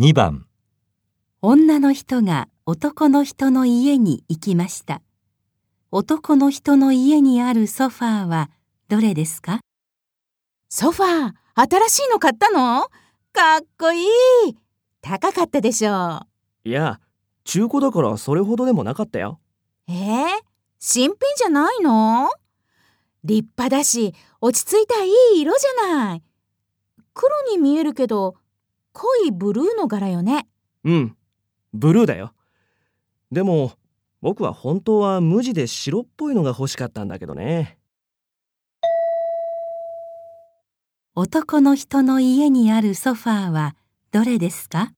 2番女の人が男の人の家に行きました。男の人の家にあるソファーはどれですか？ソファー、新しいの買ったの？かっこいい。高かったでしょいや、中古だからそれほどでもなかったよ。えー、新品じゃないの？立派だし、落ち着いたいい色じゃない。黒に見えるけど、濃いブルーの柄よね。うん、ブルーだよ。でも、僕は本当は無地で白っぽいのが欲しかったんだけどね。男の人の家にあるソファーはどれですか？